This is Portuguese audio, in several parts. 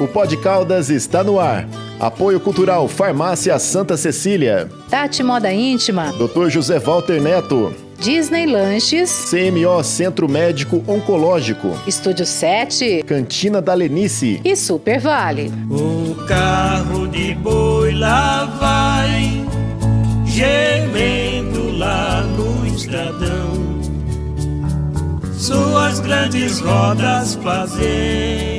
O Pod Caldas está no ar. Apoio Cultural Farmácia Santa Cecília. Tati Moda Íntima. Dr. José Walter Neto. Disney Lanches. CMO Centro Médico Oncológico. Estúdio 7. Cantina da Lenice. E Super Vale. O carro de boi lá vai, gemendo lá no estradão. Suas grandes rodas fazendo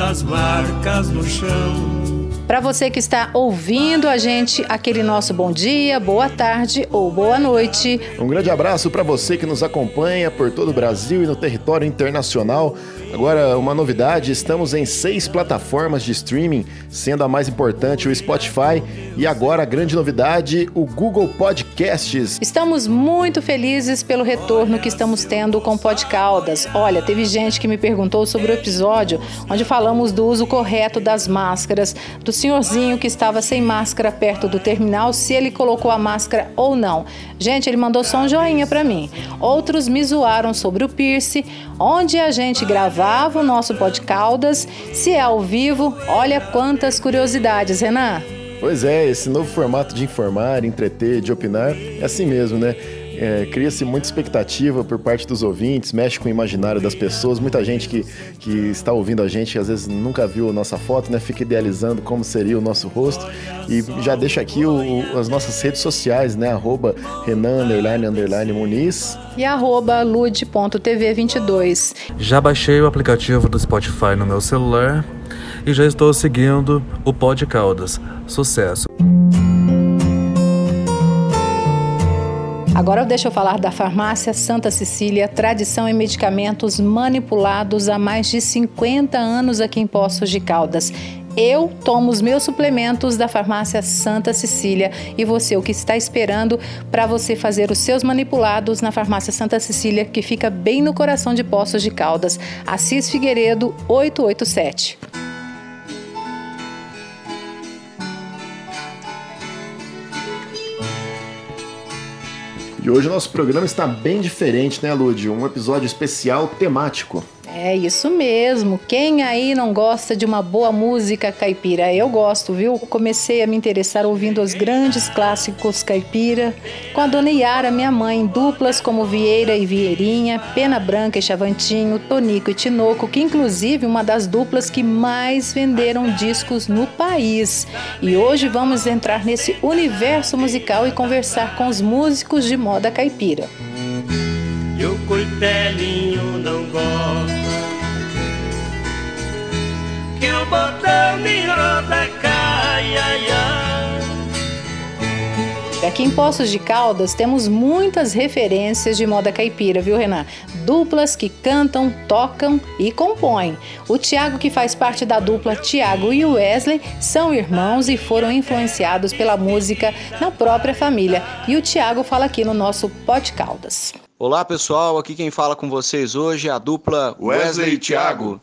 profundas marcas no chão. Para você que está ouvindo a gente, aquele nosso bom dia, boa tarde ou boa noite. Um grande abraço para você que nos acompanha por todo o Brasil e no território internacional. Agora, uma novidade: estamos em seis plataformas de streaming, sendo a mais importante o Spotify e agora a grande novidade, o Google Podcasts. Estamos muito felizes pelo retorno que estamos tendo com Podcaldas. Olha, teve gente que me perguntou sobre o episódio onde falamos do uso correto das máscaras, do senhorzinho que estava sem máscara perto do terminal, se ele colocou a máscara ou não. Gente, ele mandou só um joinha para mim. Outros me zoaram sobre o Pierce, onde a gente gravava o nosso Podcaldas. Se é ao vivo, olha quantas curiosidades, Renan. Pois é, esse novo formato de informar, entreter, de opinar, é assim mesmo, né? É, Cria-se muita expectativa por parte dos ouvintes, mexe com o imaginário das pessoas. Muita gente que, que está ouvindo a gente, que às vezes nunca viu a nossa foto, né? Fica idealizando como seria o nosso rosto. E já deixa aqui o, o, as nossas redes sociais, né? Arroba Renan, underline, underline, Muniz. E arroba lude.tv22. Já baixei o aplicativo do Spotify no meu celular e já estou seguindo o Pod Caldas. Sucesso! Agora deixa eu falar da Farmácia Santa Cecília, tradição em medicamentos manipulados há mais de 50 anos aqui em Poços de Caldas. Eu tomo os meus suplementos da Farmácia Santa Cecília e você, o que está esperando para você fazer os seus manipulados na Farmácia Santa Cecília, que fica bem no coração de Poços de Caldas, Assis Figueiredo 887. Hoje o nosso programa está bem diferente, né, Lud? Um episódio especial temático. É isso mesmo. Quem aí não gosta de uma boa música caipira? Eu gosto, viu? Comecei a me interessar ouvindo os grandes clássicos caipira com a dona Yara, minha mãe, duplas como Vieira e Vieirinha, Pena Branca e Chavantinho, Tonico e Tinoco, que inclusive uma das duplas que mais venderam discos no país. E hoje vamos entrar nesse universo musical e conversar com os músicos de moda caipira. Coitelinho não Que o botão de roda cai, ai, ai. Aqui em Poços de Caldas temos muitas referências de moda caipira, viu, Renan? Duplas que cantam, tocam e compõem. O Tiago, que faz parte da dupla Tiago e Wesley, são irmãos e foram influenciados pela música na própria família. E o Tiago fala aqui no nosso Pod Caldas. Olá pessoal, aqui quem fala com vocês hoje é a dupla Wesley e Thiago.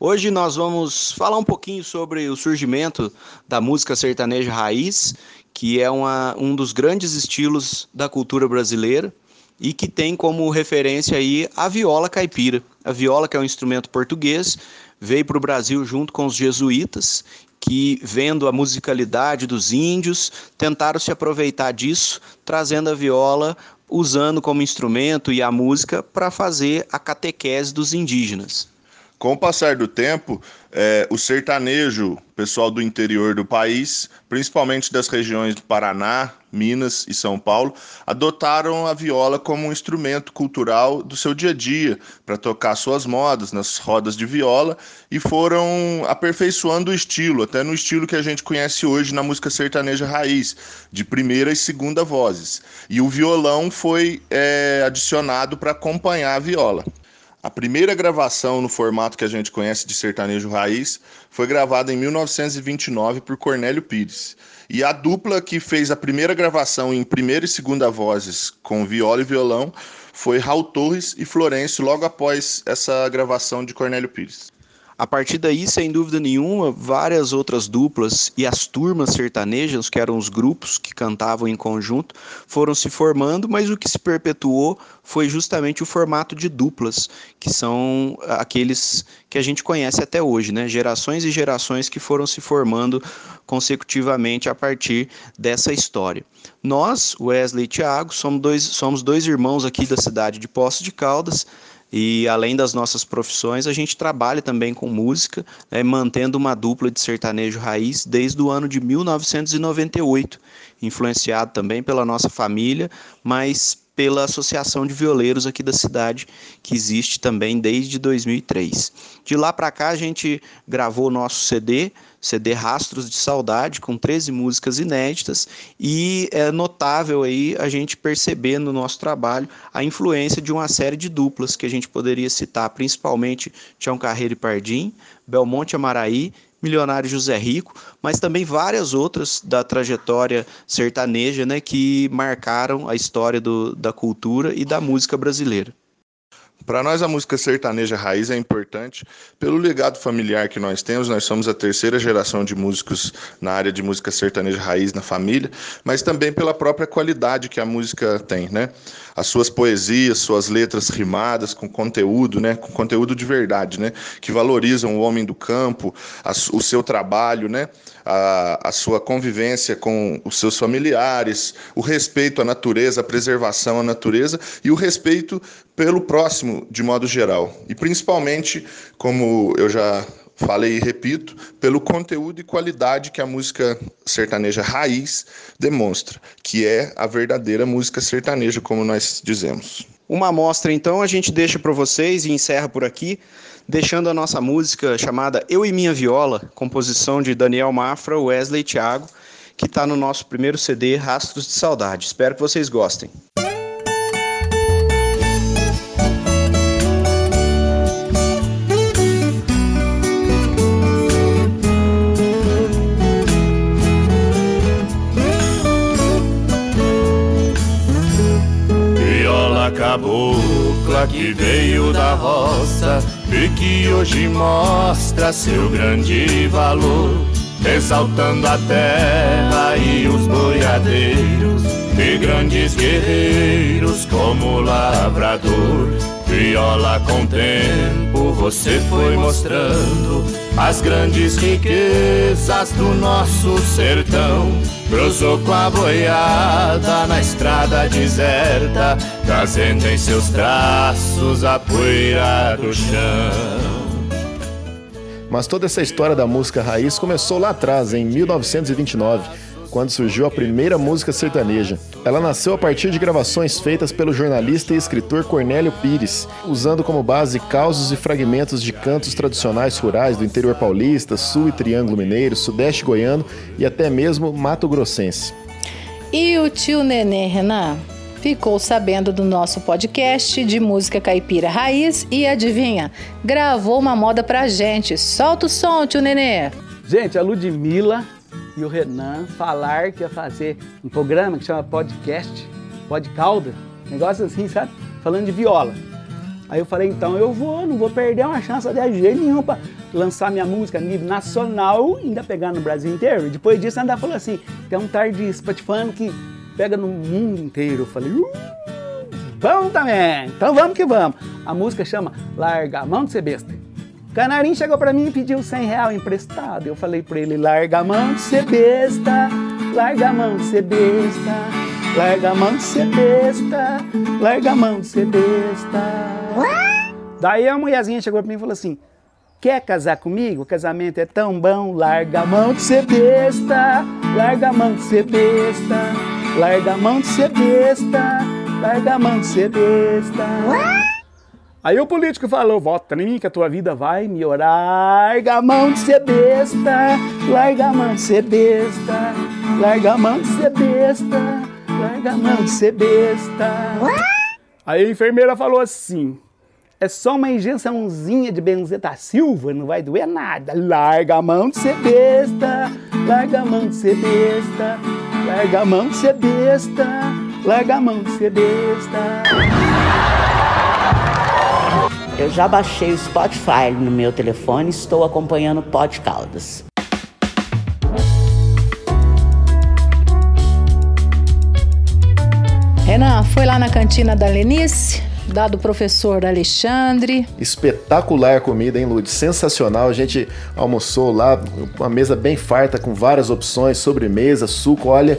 Hoje nós vamos falar um pouquinho sobre o surgimento da música sertaneja raiz, que é uma, um dos grandes estilos da cultura brasileira e que tem como referência aí a viola caipira. A viola, que é um instrumento português, veio para o Brasil junto com os jesuítas, que, vendo a musicalidade dos índios, tentaram se aproveitar disso, trazendo a viola usando como instrumento e a música para fazer a catequese dos indígenas. Com o passar do tempo, é, o sertanejo, pessoal do interior do país, principalmente das regiões do Paraná, Minas e São Paulo, adotaram a viola como um instrumento cultural do seu dia a dia, para tocar suas modas nas rodas de viola e foram aperfeiçoando o estilo, até no estilo que a gente conhece hoje na música sertaneja raiz, de primeira e segunda vozes. E o violão foi é, adicionado para acompanhar a viola. A primeira gravação no formato que a gente conhece de sertanejo raiz foi gravada em 1929 por Cornélio Pires. E a dupla que fez a primeira gravação em primeira e segunda vozes com viola e violão foi Raul Torres e Florencio logo após essa gravação de Cornélio Pires. A partir daí, sem dúvida nenhuma, várias outras duplas e as turmas sertanejas, que eram os grupos que cantavam em conjunto, foram se formando, mas o que se perpetuou foi justamente o formato de duplas, que são aqueles que a gente conhece até hoje, né? Gerações e gerações que foram se formando consecutivamente a partir dessa história. Nós, Wesley e Thiago, somos dois, somos dois irmãos aqui da cidade de Poços de Caldas, e além das nossas profissões, a gente trabalha também com música, né, mantendo uma dupla de sertanejo raiz desde o ano de 1998, influenciado também pela nossa família, mas pela Associação de Violeiros aqui da cidade, que existe também desde 2003. De lá para cá, a gente gravou o nosso CD, CD Rastros de Saudade, com 13 músicas inéditas, e é notável aí a gente perceber no nosso trabalho a influência de uma série de duplas que a gente poderia citar, principalmente Tião Carreiro e Pardim, Belmonte Amaraí, Milionário José Rico, mas também várias outras da trajetória sertaneja né, que marcaram a história do, da cultura e da música brasileira. Para nós, a música sertaneja raiz é importante pelo legado familiar que nós temos. Nós somos a terceira geração de músicos na área de música sertaneja raiz na família, mas também pela própria qualidade que a música tem, né? As suas poesias, suas letras rimadas com conteúdo, né? Com conteúdo de verdade, né? Que valorizam o homem do campo, a, o seu trabalho, né? A, a sua convivência com os seus familiares, o respeito à natureza, a preservação à natureza e o respeito pelo próximo de modo geral. E principalmente, como eu já falei e repito, pelo conteúdo e qualidade que a música sertaneja raiz demonstra, que é a verdadeira música sertaneja, como nós dizemos. Uma amostra, então, a gente deixa para vocês e encerra por aqui, deixando a nossa música chamada Eu e Minha Viola, composição de Daniel Mafra, Wesley e Thiago, que está no nosso primeiro CD, Rastros de Saudade. Espero que vocês gostem. Cabocla que veio da roça e que hoje mostra seu grande valor, exaltando a terra e os boiadeiros e grandes guerreiros como lavrador. Viola com tempo você foi mostrando as grandes riquezas do nosso sertão. Cruzou com a boiada na estrada deserta, trazendo em seus traços a poeira do chão. Mas toda essa história da música raiz começou lá atrás, em 1929 quando surgiu a primeira música sertaneja. Ela nasceu a partir de gravações feitas pelo jornalista e escritor Cornélio Pires, usando como base causos e fragmentos de cantos tradicionais rurais do interior paulista, sul e triângulo mineiro, sudeste goiano e até mesmo mato grossense. E o tio Nenê, Renan? Ficou sabendo do nosso podcast de música caipira raiz e adivinha? Gravou uma moda pra gente. Solta o som, tio Nenê! Gente, a Ludmilla e o Renan falar que ia fazer um programa que chama podcast, Podcalda, negócio assim, sabe? Falando de viola. Aí eu falei, então eu vou, não vou perder uma chance de jeito nenhum para lançar minha música a nível nacional, ainda pegar no Brasil inteiro. E depois disso ainda falou assim, tem um tarde Spotify que pega no mundo inteiro. Eu falei, uh, também, então vamos que vamos. A música chama Larga a Mão de Ser Besta. Canarim chegou para mim e pediu 100 real emprestado. Eu falei para ele: larga a mão de ser besta, larga a mão de ser besta, larga a mão de ser besta, larga a mão de ser besta. Daí a mulherzinha chegou para mim e falou assim: Quer casar comigo? O casamento é tão bom. Larga a mão de ser besta, larga a mão de ser besta, larga a mão de ser besta, larga a mão de ser besta. Aí o político falou: vota em mim que a tua vida vai melhorar. Larga a mão de ser besta, larga a mão de ser besta, larga a mão de ser besta, larga a mão de ser besta. Aí a enfermeira falou assim: é só uma injeçãozinha de benzeta silva, não vai doer nada. Larga a mão de ser besta, larga a mão de ser besta, larga a mão de ser besta, larga a mão de ser besta. Eu já baixei o Spotify no meu telefone, estou acompanhando o Pod Caldas. Renan, foi lá na cantina da Lenice? Da do professor Alexandre. Espetacular comida, hein, Lud? Sensacional. A gente almoçou lá, uma mesa bem farta, com várias opções, sobremesa, suco. Olha,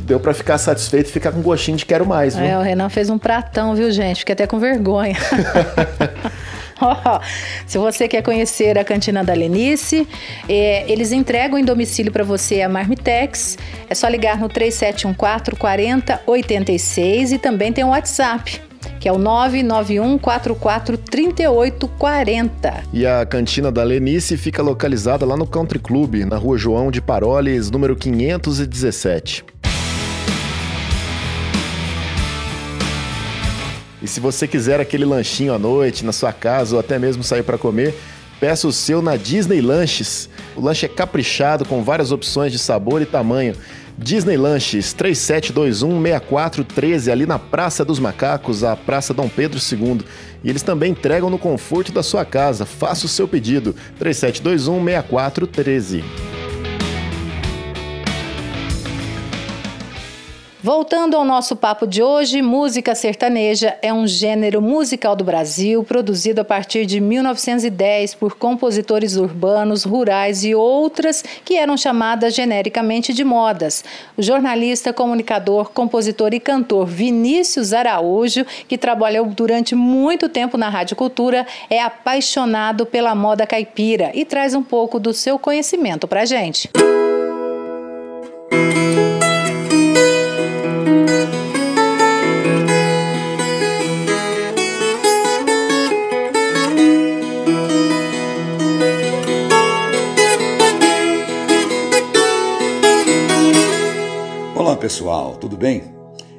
deu para ficar satisfeito e ficar com gostinho de quero mais, viu? É, o Renan fez um pratão, viu, gente? Fiquei até com vergonha. Se você quer conhecer a Cantina da Lenice, é, eles entregam em domicílio para você a Marmitex. É só ligar no 3714 4086 e também tem o um WhatsApp que é o 991 44 3840. E a cantina da Lenice fica localizada lá no Country Club, na rua João de Paroles, número 517. E se você quiser aquele lanchinho à noite, na sua casa ou até mesmo sair para comer, peça o seu na Disney Lanches. O lanche é caprichado com várias opções de sabor e tamanho. Disney Lanches 3721-6413, ali na Praça dos Macacos, a Praça Dom Pedro II. E eles também entregam no conforto da sua casa. Faça o seu pedido 3721-6413. Voltando ao nosso papo de hoje, música sertaneja é um gênero musical do Brasil produzido a partir de 1910 por compositores urbanos, rurais e outras que eram chamadas genericamente de modas. O jornalista, comunicador, compositor e cantor Vinícius Araújo, que trabalhou durante muito tempo na Rádio Cultura, é apaixonado pela moda caipira e traz um pouco do seu conhecimento para gente. Música pessoal, tudo bem?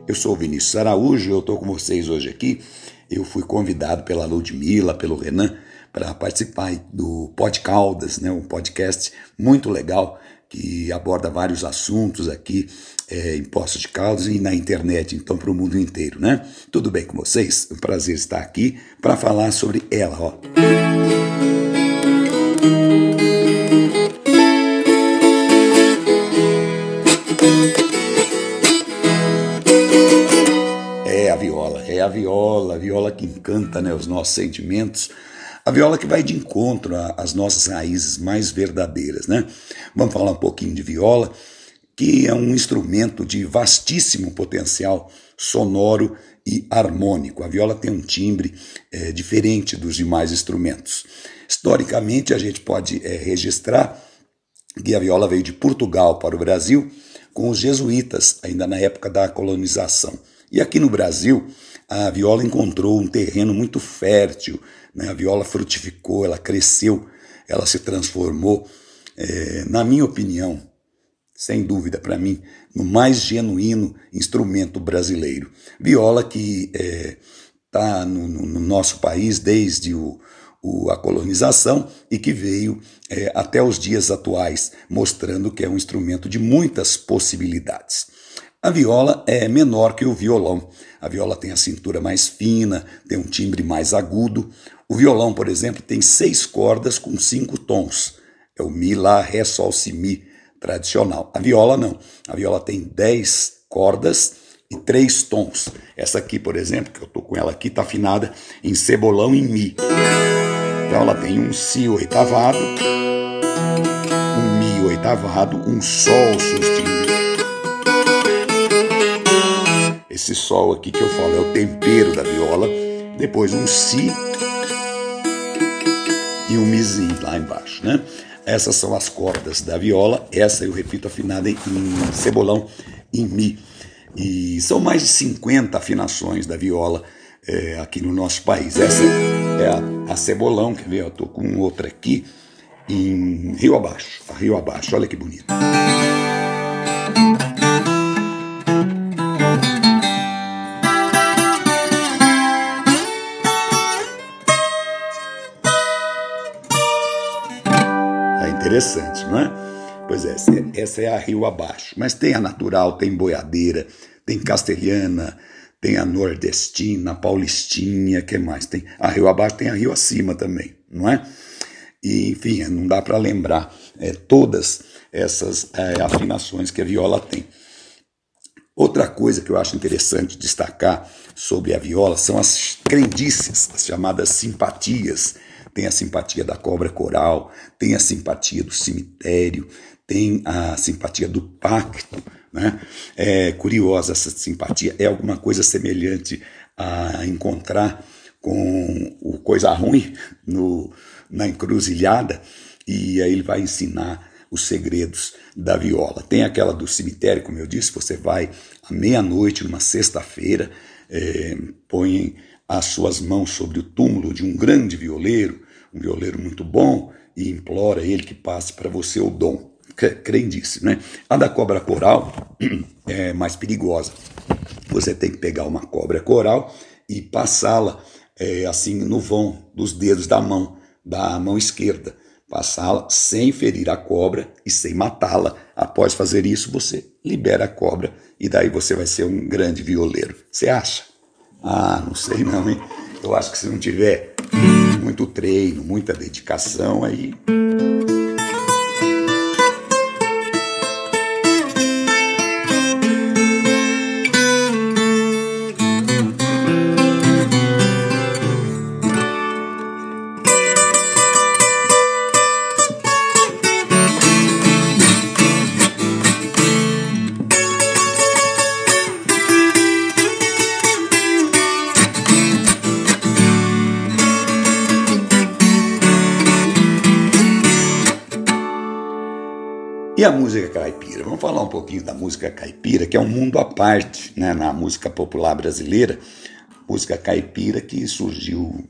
Eu sou o Vinícius Araújo, eu estou com vocês hoje aqui. Eu fui convidado pela Ludmilla, pelo Renan, para participar do Pod Caldas, né, um podcast muito legal que aborda vários assuntos aqui é, em Poços de Caldas e na internet, então para o mundo inteiro, né? Tudo bem com vocês? É um prazer estar aqui para falar sobre ela, ó. Viola, a viola que encanta né, os nossos sentimentos, a viola que vai de encontro às nossas raízes mais verdadeiras. Né? Vamos falar um pouquinho de viola, que é um instrumento de vastíssimo potencial sonoro e harmônico. A viola tem um timbre é, diferente dos demais instrumentos. Historicamente, a gente pode é, registrar que a viola veio de Portugal para o Brasil com os jesuítas, ainda na época da colonização. E aqui no Brasil, a viola encontrou um terreno muito fértil, né? a viola frutificou, ela cresceu, ela se transformou, é, na minha opinião, sem dúvida para mim, no mais genuíno instrumento brasileiro. Viola que está é, no, no, nosso país desde o, o, a colonização e que veio é, até os dias atuais, mostrando que é um instrumento de muitas possibilidades. A viola é menor que o violão. A viola tem a cintura mais fina, tem um timbre mais agudo. O violão, por exemplo, tem seis cordas com cinco tons. É o Mi, Lá, Ré, Sol, Si, Mi tradicional. A viola não. A viola tem dez cordas e três tons. Essa aqui, por exemplo, que eu tô com ela aqui, tá afinada em cebolão e mi. Então ela tem um si oitavado, um mi oitavado, um sol sustenido Esse sol aqui que eu falo é o tempero da viola. Depois um si e um mizinho lá embaixo, né? Essas são as cordas da viola. Essa eu repito afinada em, cebolão em mi. E são mais de 50 afinações da viola é, aqui no nosso país. Essa é a, a cebolão, quer ver? Eu tô com outra aqui em Rio Abaixo. A Rio Abaixo, olha que bonito. Interessante, não é? Pois é, essa é a Rio Abaixo. Mas tem a natural, tem boiadeira, tem castelhana, tem a nordestina, a paulistinha, que mais? Tem a Rio Abaixo, tem a Rio Acima também, não é? E, enfim, não dá para lembrar é, todas essas é, afinações que a viola tem. Outra coisa que eu acho interessante destacar sobre a viola são as crendices, as chamadas simpatias. Tem a simpatia da cobra coral, tem a simpatia do cemitério, tem a simpatia do pacto. Né? É curiosa essa simpatia, é alguma coisa semelhante a encontrar com o Coisa Ruim no, na encruzilhada, e aí ele vai ensinar os segredos da viola. Tem aquela do cemitério, como eu disse, você vai à meia-noite, numa sexta-feira, é, põe as suas mãos sobre o túmulo de um grande violeiro, um violeiro muito bom, e implora ele que passe para você o dom. Crendice, né? A da cobra coral é mais perigosa. Você tem que pegar uma cobra coral e passá-la é, assim no vão dos dedos da mão, da mão esquerda passá-la sem ferir a cobra e sem matá-la. Após fazer isso, você libera a cobra e daí você vai ser um grande violeiro. Você acha? Ah, não sei não, hein? Eu acho que se não tiver muito treino, muita dedicação, aí pouquinho da música caipira, que é um mundo à parte né, na música popular brasileira. Música caipira que surgiu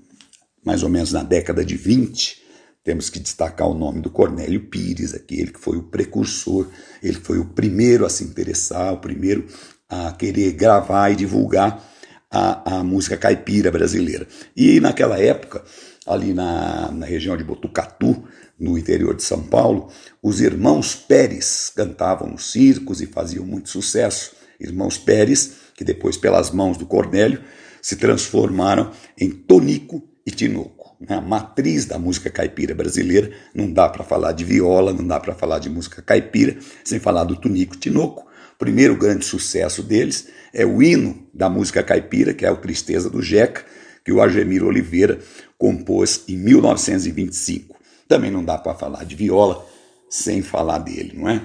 mais ou menos na década de 20. Temos que destacar o nome do Cornélio Pires, aquele que foi o precursor, ele foi o primeiro a se interessar, o primeiro a querer gravar e divulgar a, a música caipira brasileira. E naquela época, ali na, na região de Botucatu, no interior de São Paulo, os irmãos Pérez cantavam nos circos e faziam muito sucesso. Irmãos Pérez, que depois, pelas mãos do Cornélio, se transformaram em Tonico e Tinoco. Né? A matriz da música caipira brasileira, não dá para falar de viola, não dá para falar de música caipira, sem falar do Tonico e Tinoco. O primeiro grande sucesso deles é o hino da música caipira, que é o Tristeza do Jeca, que o Argemir Oliveira compôs em 1925. Também não dá para falar de viola sem falar dele, não é?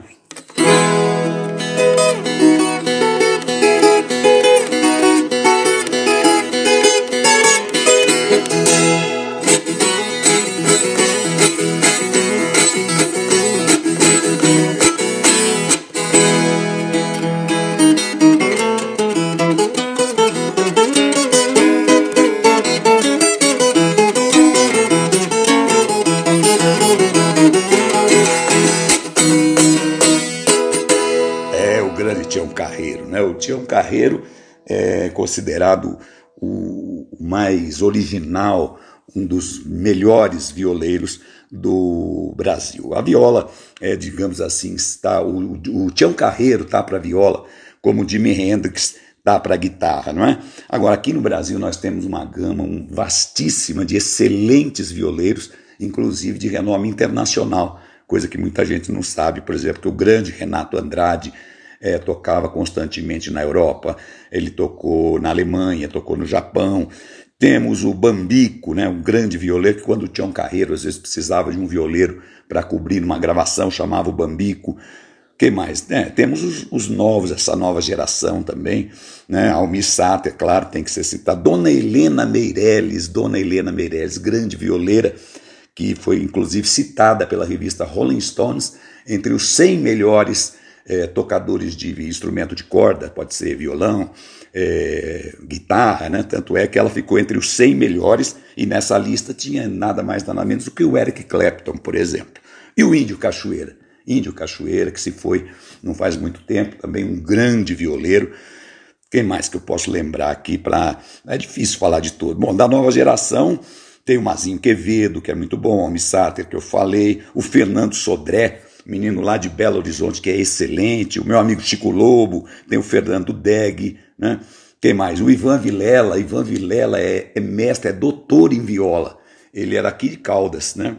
Carreiro é considerado o mais original, um dos melhores violeiros do Brasil. A viola, é, digamos assim, está o, o Tião Carreiro tá para viola, como o Jimi Hendrix tá para guitarra, não é? Agora aqui no Brasil nós temos uma gama um, vastíssima de excelentes violeiros, inclusive de renome internacional, coisa que muita gente não sabe, por exemplo, que o grande Renato Andrade é, tocava constantemente na Europa, ele tocou na Alemanha, tocou no Japão. Temos o Bambico, né, um grande violeiro, que quando tinha um carreiro, às vezes precisava de um violeiro para cobrir uma gravação, chamava o Bambico. que mais? É, temos os, os, novos, essa nova geração também, né? Almir Sater, claro, tem que ser citada. Dona Helena Meirelles, Dona Helena Meirelles, grande violeira, que foi inclusive citada pela revista Rolling Stones entre os 100 melhores é, tocadores de instrumento de corda, pode ser violão, é, guitarra, né? tanto é que ela ficou entre os 100 melhores e nessa lista tinha nada mais nada menos do que o Eric Clapton, por exemplo. E o Índio Cachoeira, Índio Cachoeira, que se foi não faz muito tempo, também um grande violeiro. Quem mais que eu posso lembrar aqui para. É difícil falar de todo. Bom, da nova geração tem o Mazinho Quevedo, que é muito bom, o Sater, que eu falei, o Fernando Sodré, menino lá de Belo Horizonte que é excelente, o meu amigo Chico Lobo, tem o Fernando Deg, né? Quem mais? O Ivan Vilela. Ivan Vilela é, é mestre, é doutor em viola. Ele era aqui de Caldas, né?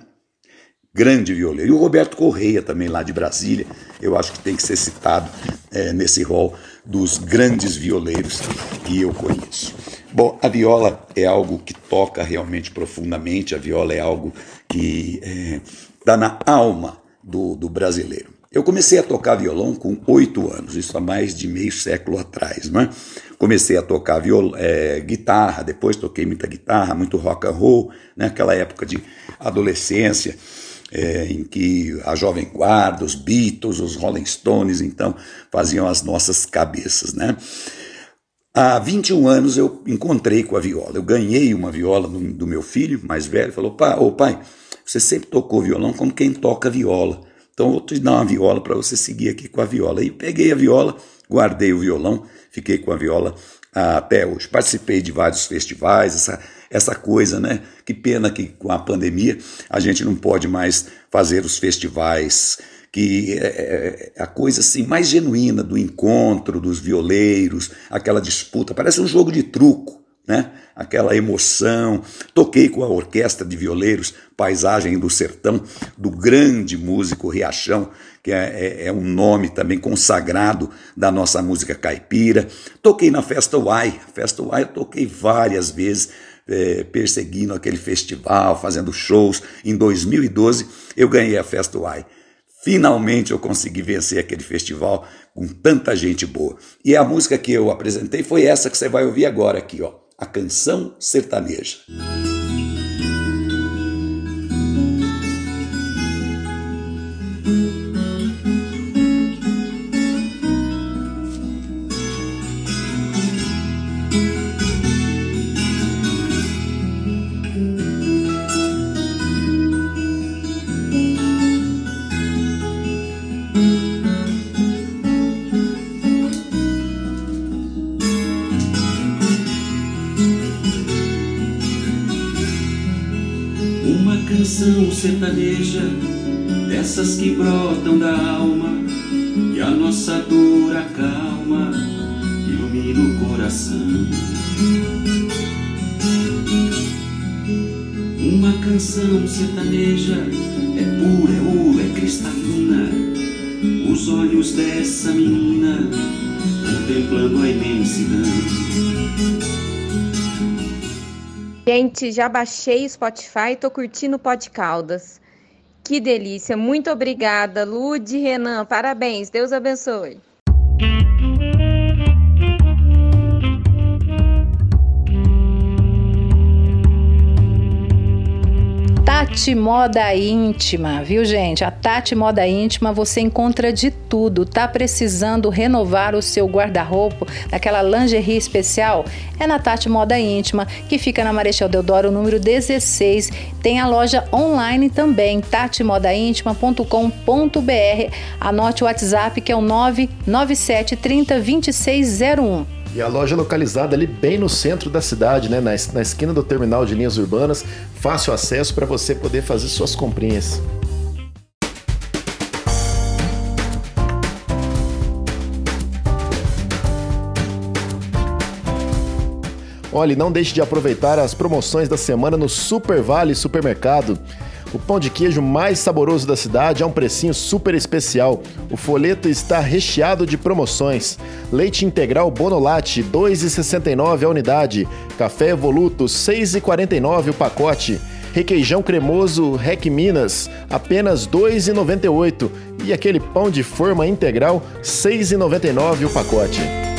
Grande violeiro. E o Roberto Correia, também lá de Brasília, eu acho que tem que ser citado é, nesse rol dos grandes violeiros que eu conheço. Bom, a viola é algo que toca realmente profundamente, a viola é algo que está é, na alma do, do brasileiro. Eu comecei a tocar violão com oito anos, isso há mais de meio século atrás. Né? Comecei a tocar viol, é, guitarra, depois toquei muita guitarra, muito rock and roll, né? aquela época de adolescência, é, em que a Jovem Guarda, os Beatles, os Rolling Stones, então, faziam as nossas cabeças. Né? Há 21 anos eu encontrei com a viola. Eu ganhei uma viola do, do meu filho mais velho, falou: pai, ô pai, você sempre tocou violão como quem toca viola. Então vou te dar uma viola para você seguir aqui com a viola. E peguei a viola, guardei o violão, fiquei com a viola até hoje. Participei de vários festivais, essa, essa coisa, né? Que pena que com a pandemia a gente não pode mais fazer os festivais que é, é, é a coisa assim mais genuína do encontro dos violeiros, aquela disputa, parece um jogo de truco, né? Aquela emoção. Toquei com a orquestra de violeiros Paisagem do Sertão, do grande músico Riachão, que é, é, é um nome também consagrado da nossa música caipira. Toquei na Festa Uai, Festa Uai eu toquei várias vezes, é, perseguindo aquele festival, fazendo shows. Em 2012 eu ganhei a Festa Uai. Finalmente eu consegui vencer aquele festival com tanta gente boa. E a música que eu apresentei foi essa que você vai ouvir agora aqui, ó a canção sertaneja. Já baixei o Spotify e tô curtindo o Pod Caldas. Que delícia. Muito obrigada, Lude Renan. Parabéns. Deus abençoe. Tati Moda Íntima, viu gente? A Tati Moda Íntima você encontra de tudo. Tá precisando renovar o seu guarda-roupa, daquela lingerie especial? É na Tati Moda Íntima, que fica na Marechal Deodoro, número 16. Tem a loja online também, tatimodaintima.com.br. Anote o WhatsApp que é o 997 30 2601. E a loja é localizada ali bem no centro da cidade, né? na, na esquina do terminal de linhas urbanas, fácil acesso para você poder fazer suas comprinhas. Olha, não deixe de aproveitar as promoções da semana no Super Vale Supermercado. O pão de queijo mais saboroso da cidade é um precinho super especial. O folheto está recheado de promoções. Leite integral Bonolate, 2,69 a unidade. Café Evoluto, 6,49 o pacote. Requeijão cremoso Rec Minas, apenas 2,98. E aquele pão de forma integral, 6,99 o pacote.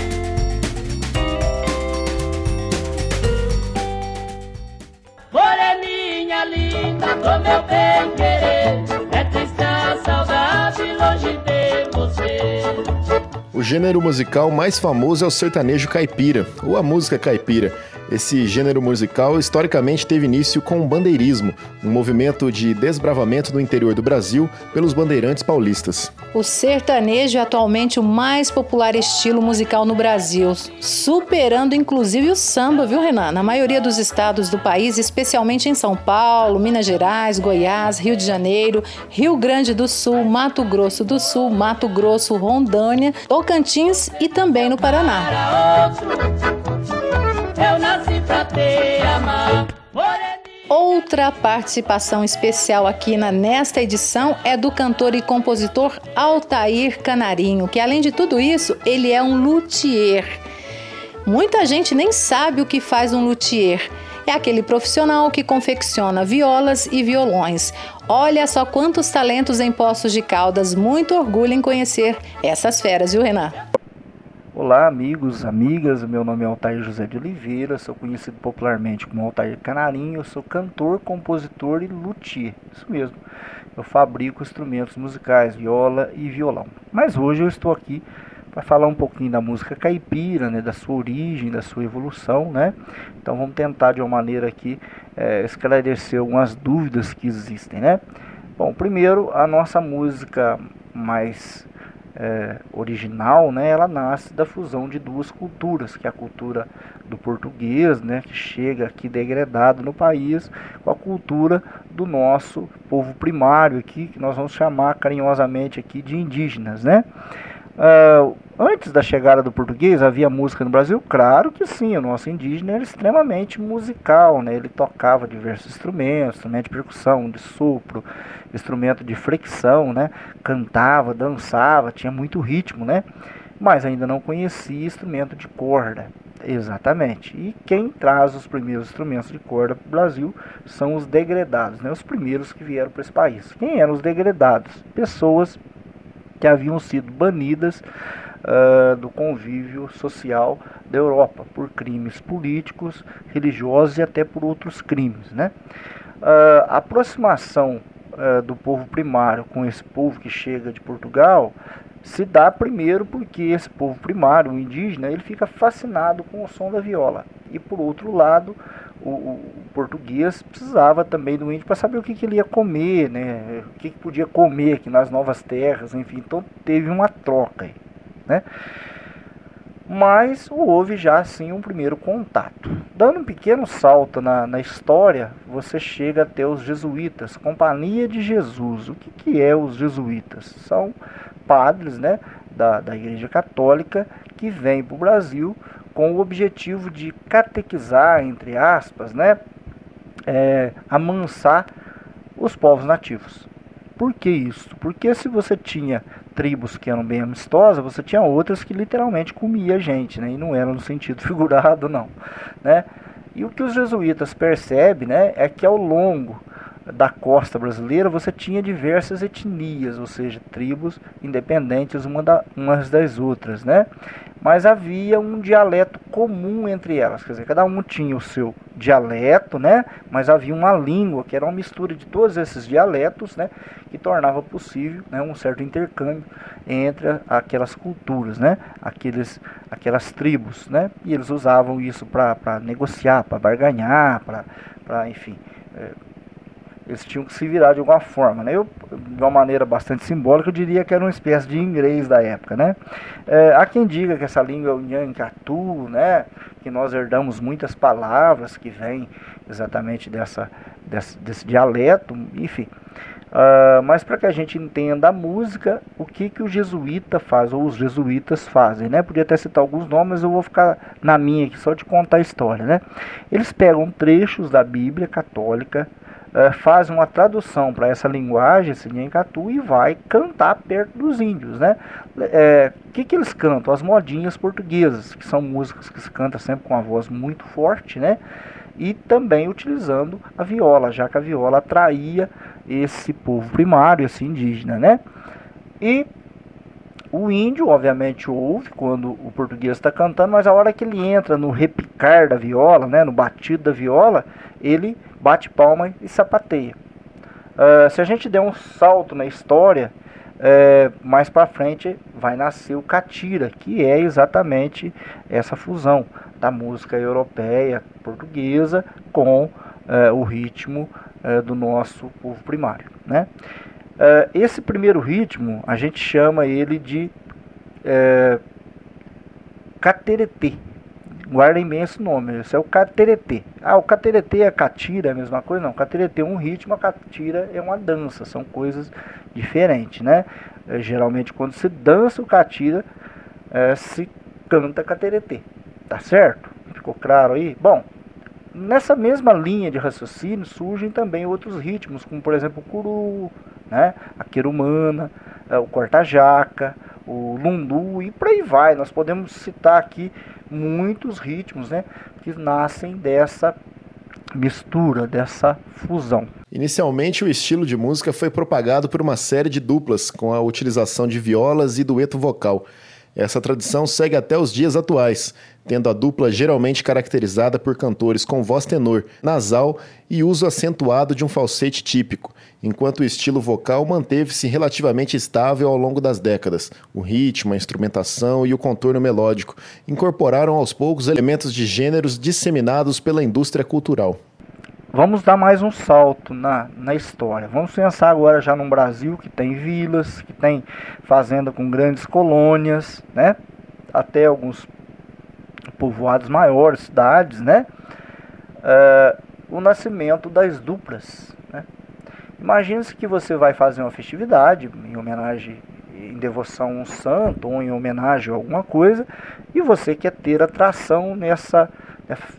Gênero musical mais famoso é o sertanejo caipira, ou a música caipira. Esse gênero musical historicamente teve início com o bandeirismo, um movimento de desbravamento no interior do Brasil pelos bandeirantes paulistas. O sertanejo é atualmente o mais popular estilo musical no Brasil, superando inclusive o samba, viu, Renan? Na maioria dos estados do país, especialmente em São Paulo, Minas Gerais, Goiás, Rio de Janeiro, Rio Grande do Sul, Mato Grosso do Sul, Mato Grosso, Rondônia, Tocantins e também no Paraná. Eu nasci pra te amar. Outra participação especial aqui na nesta edição é do cantor e compositor Altair Canarinho, que além de tudo isso, ele é um luthier. Muita gente nem sabe o que faz um luthier. É aquele profissional que confecciona violas e violões. Olha só quantos talentos em Poços de Caldas. Muito orgulho em conhecer essas feras, viu, Renan? Olá, amigos, amigas. Meu nome é Altair José de Oliveira, sou conhecido popularmente como Altair Canarinho. Eu sou cantor, compositor e luthier. Isso mesmo. Eu fabrico instrumentos musicais, viola e violão. Mas hoje eu estou aqui para falar um pouquinho da música caipira, né, da sua origem, da sua evolução, né? Então vamos tentar de uma maneira aqui é, esclarecer algumas dúvidas que existem, né? Bom, primeiro a nossa música mais é, original, né, ela nasce da fusão de duas culturas, que é a cultura do português, né, que chega aqui degradado no país, com a cultura do nosso povo primário aqui, que nós vamos chamar carinhosamente aqui de indígenas, né? Uh, antes da chegada do português, havia música no Brasil? Claro que sim, o nosso indígena era extremamente musical, né? ele tocava diversos instrumentos, instrumento de percussão, de sopro, instrumento de fricção, né? cantava, dançava, tinha muito ritmo, né? mas ainda não conhecia instrumento de corda. Exatamente. E quem traz os primeiros instrumentos de corda para o Brasil são os degredados, né? os primeiros que vieram para esse país. Quem eram os degredados? Pessoas que haviam sido banidas uh, do convívio social da Europa por crimes políticos, religiosos e até por outros crimes. Né? Uh, a aproximação uh, do povo primário com esse povo que chega de Portugal se dá primeiro porque esse povo primário, o indígena, ele fica fascinado com o som da viola. E por outro lado, o, o português precisava também do índio para saber o que, que, ele ia comer, né? o que, que, podia comer aqui nas novas terras, enfim. Então teve uma troca aí, né? Mas houve já assim um primeiro contato. Dando um pequeno salto na, na história, você chega até os jesuítas, Companhia de Jesus. O que, que é os jesuítas? São padres né, da, da Igreja Católica que vêm para o Brasil com o objetivo de catequizar, entre aspas, né, é, amansar os povos nativos. Por que isso? Porque se você tinha tribos que eram bem amistosas, você tinha outras que literalmente comia gente, né? E não era no sentido figurado, não, né? E o que os jesuítas percebem, né, é que ao longo da costa brasileira você tinha diversas etnias, ou seja, tribos independentes uma da, umas das outras, né? Mas havia um dialeto comum entre elas, quer dizer, cada um tinha o seu dialeto, né? Mas havia uma língua que era uma mistura de todos esses dialetos, né? Que tornava possível né, um certo intercâmbio entre aquelas culturas, né? Aqueles, aquelas tribos, né? E eles usavam isso para negociar, para barganhar, para, enfim. É, eles tinham que se virar de alguma forma. Né? Eu, de uma maneira bastante simbólica, eu diria que era uma espécie de inglês da época. Né? É, há quem diga que essa língua é o Nhancatu, né? que nós herdamos muitas palavras que vêm exatamente dessa, desse, desse dialeto, enfim. Uh, mas para que a gente entenda a música, o que, que o jesuíta faz, ou os jesuítas fazem, né? Podia até citar alguns nomes, eu vou ficar na minha aqui só de contar a história, né? Eles pegam trechos da Bíblia católica, faz uma tradução para essa linguagem, esse Nhancatu, e vai cantar perto dos índios, né? O é, que, que eles cantam? As modinhas portuguesas, que são músicas que se canta sempre com a voz muito forte, né? E também utilizando a viola, já que a viola atraía esse povo primário, esse indígena, né? E o índio, obviamente, ouve quando o português está cantando, mas a hora que ele entra no repicar da viola, né, no batido da viola, ele bate palma e sapateia. Uh, se a gente der um salto na história, é, mais para frente vai nascer o catira, que é exatamente essa fusão da música europeia portuguesa com é, o ritmo é, do nosso povo primário. Né? Uh, esse primeiro ritmo, a gente chama ele de cateretê. Guardem bem esse nome, esse é o cateretê. Ah, o cateretê é catira, é a mesma coisa? Não, cateretê é um ritmo, a catira é uma dança, são coisas diferentes, né? Uh, geralmente quando se dança o catira, se canta cateretê, tá certo? Ficou claro aí? Bom, nessa mesma linha de raciocínio surgem também outros ritmos, como por exemplo o curu, né? a querumana, é, o corta-jaca, o lundu e por aí vai. Nós podemos citar aqui muitos ritmos né? que nascem dessa mistura, dessa fusão. Inicialmente, o estilo de música foi propagado por uma série de duplas com a utilização de violas e dueto vocal. Essa tradição segue até os dias atuais, tendo a dupla geralmente caracterizada por cantores com voz tenor, nasal e uso acentuado de um falsete típico, enquanto o estilo vocal manteve-se relativamente estável ao longo das décadas. O ritmo, a instrumentação e o contorno melódico incorporaram aos poucos elementos de gêneros disseminados pela indústria cultural. Vamos dar mais um salto na, na história. Vamos pensar agora já no Brasil que tem vilas, que tem fazenda com grandes colônias, né? Até alguns povoados maiores, cidades, né? Uh, o nascimento das duplas. Né? Imagine-se que você vai fazer uma festividade em homenagem, em devoção a um santo ou em homenagem a alguma coisa, e você quer ter atração nessa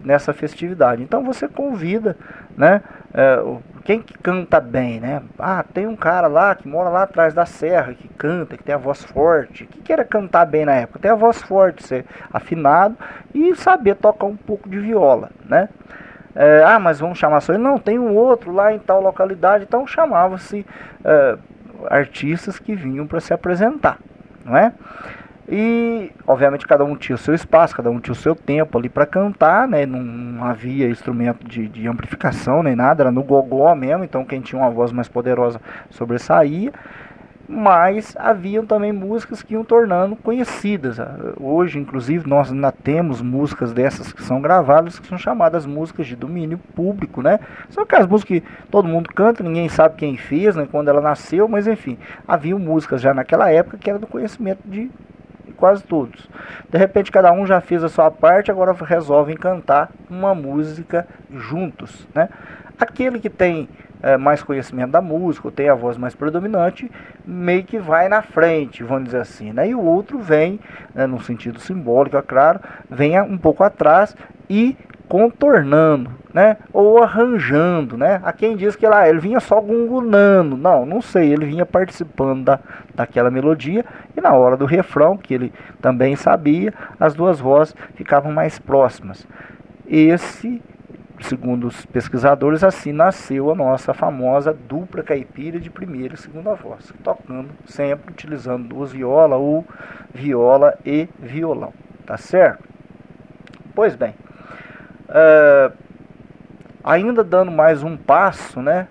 nessa festividade. Então você convida, né? É, quem que canta bem, né? Ah, tem um cara lá que mora lá atrás da serra, que canta, que tem a voz forte. que queira cantar bem na época? Tem a voz forte, ser afinado e saber tocar um pouco de viola, né? É, ah, mas vamos chamar só ele? Não, tem um outro lá em tal localidade. Então chamava-se é, artistas que vinham para se apresentar, não é? E, obviamente, cada um tinha o seu espaço, cada um tinha o seu tempo ali para cantar, né? Não, não havia instrumento de, de, amplificação nem nada, era no gogó mesmo, então quem tinha uma voz mais poderosa sobressaía. Mas haviam também músicas que iam tornando conhecidas. Hoje, inclusive, nós ainda temos músicas dessas que são gravadas, que são chamadas músicas de domínio público, né? São aquelas músicas que todo mundo canta, ninguém sabe quem fez, né? Quando ela nasceu, mas enfim, haviam músicas já naquela época que era do conhecimento de quase todos. De repente cada um já fez a sua parte, agora resolvem cantar uma música juntos, né? Aquele que tem é, mais conhecimento da música, ou tem a voz mais predominante, meio que vai na frente, vamos dizer assim, né? E o outro vem, né, no sentido simbólico, é claro, vem um pouco atrás e contornando, né? Ou arranjando, né? Há quem diz que lá ele vinha só gungunando. Não, não sei, ele vinha participando da, daquela melodia e na hora do refrão, que ele também sabia, as duas vozes ficavam mais próximas. Esse, segundo os pesquisadores, assim nasceu a nossa famosa dupla caipira de primeira e segunda voz, tocando sempre utilizando duas violas ou viola e violão, tá certo? Pois bem, Uh, ainda dando mais um passo, né?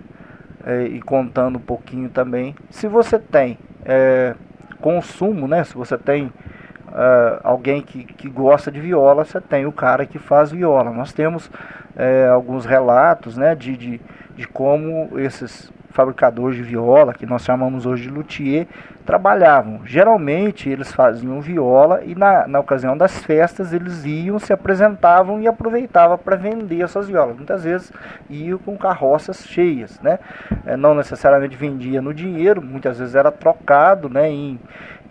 É, e contando um pouquinho também, se você tem é, consumo, né? Se você tem uh, alguém que, que gosta de viola, você tem o cara que faz viola. Nós temos é, alguns relatos, né? De, de, de como esses fabricadores de viola, que nós chamamos hoje de luthier, trabalhavam. Geralmente eles faziam viola e na, na ocasião das festas eles iam, se apresentavam e aproveitavam para vender as suas violas. Muitas vezes iam com carroças cheias, né? É, não necessariamente vendia no dinheiro, muitas vezes era trocado né, em,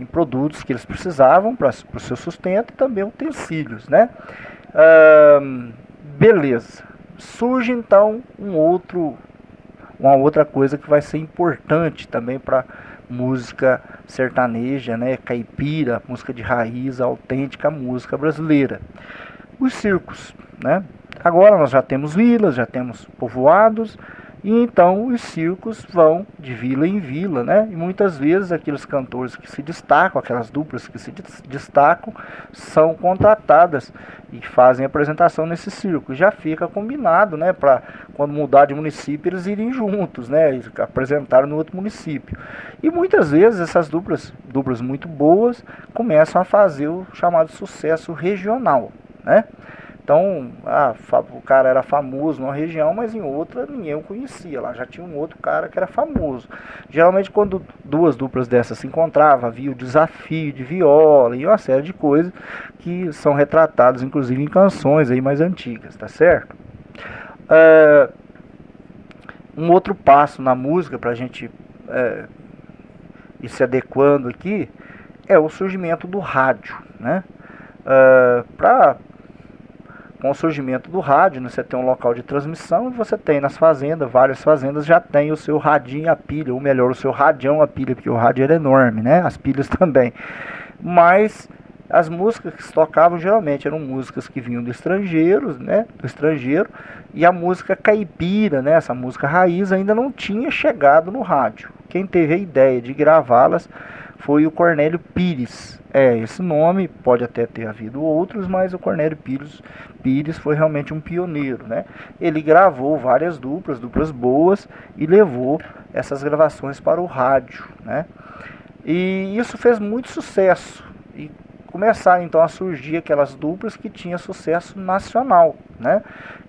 em produtos que eles precisavam para o seu sustento e também utensílios, né? beleza. Surge então um outro uma outra coisa que vai ser importante também para música sertaneja, né, caipira, música de raiz autêntica, música brasileira. Os circos, né? Agora nós já temos vilas, já temos povoados, e então os circos vão de vila em vila, né? E muitas vezes aqueles cantores que se destacam, aquelas duplas que se destacam, são contratadas e fazem apresentação nesse circo. Já fica combinado, né? Para quando mudar de município eles irem juntos, né? E apresentar no outro município. E muitas vezes essas duplas, duplas muito boas, começam a fazer o chamado sucesso regional, né? Então, ah, o cara era famoso numa região, mas em outra ninguém o conhecia. Lá já tinha um outro cara que era famoso. Geralmente, quando duas duplas dessas se encontravam, havia o desafio de viola e uma série de coisas que são retratadas, inclusive, em canções aí mais antigas, tá certo? É, um outro passo na música para a gente é, ir se adequando aqui é o surgimento do rádio, né? Uh, para com o surgimento do rádio, né, você tem um local de transmissão e você tem nas fazendas, várias fazendas já tem o seu radinho a pilha, ou melhor, o seu radião a pilha, porque o rádio era enorme, né? As pilhas também. Mas as músicas que se tocavam geralmente eram músicas que vinham do estrangeiro, né? Do estrangeiro, e a música caipira, né? Essa música raiz ainda não tinha chegado no rádio. Quem teve a ideia de gravá-las foi o Cornélio Pires. É, esse nome pode até ter havido outros, mas o Cornélio Pires, Pires foi realmente um pioneiro, né? Ele gravou várias duplas, duplas boas, e levou essas gravações para o rádio, né? E isso fez muito sucesso. E começaram então a surgir aquelas duplas que tinham sucesso nacional, né?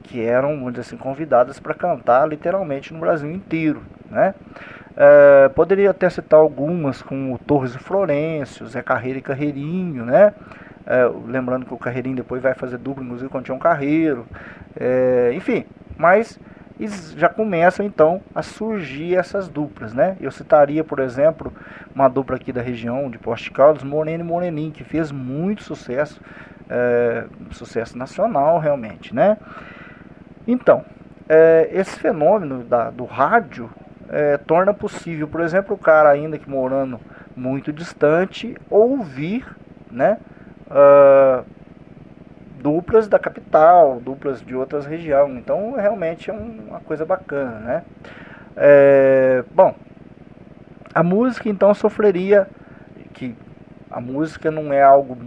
Que eram, vamos assim, convidadas para cantar literalmente no Brasil inteiro, né? É, poderia até citar algumas, como Torres e Florencio, Zé Carreiro e Carreirinho, né? É, lembrando que o Carreirinho depois vai fazer duplo, inclusive com o Tião Carreiro. É, enfim, mas já começam então a surgir essas duplas, né? Eu citaria, por exemplo, uma dupla aqui da região de Poste Caldas, Moreno e Moreninho, que fez muito sucesso, é, sucesso nacional realmente, né? Então, é, esse fenômeno da, do rádio é, torna possível, por exemplo, o cara ainda que morando muito distante, ouvir né, uh, duplas da capital, duplas de outras regiões. Então, realmente é uma coisa bacana. Né? É, bom, a música então sofreria que a música não é algo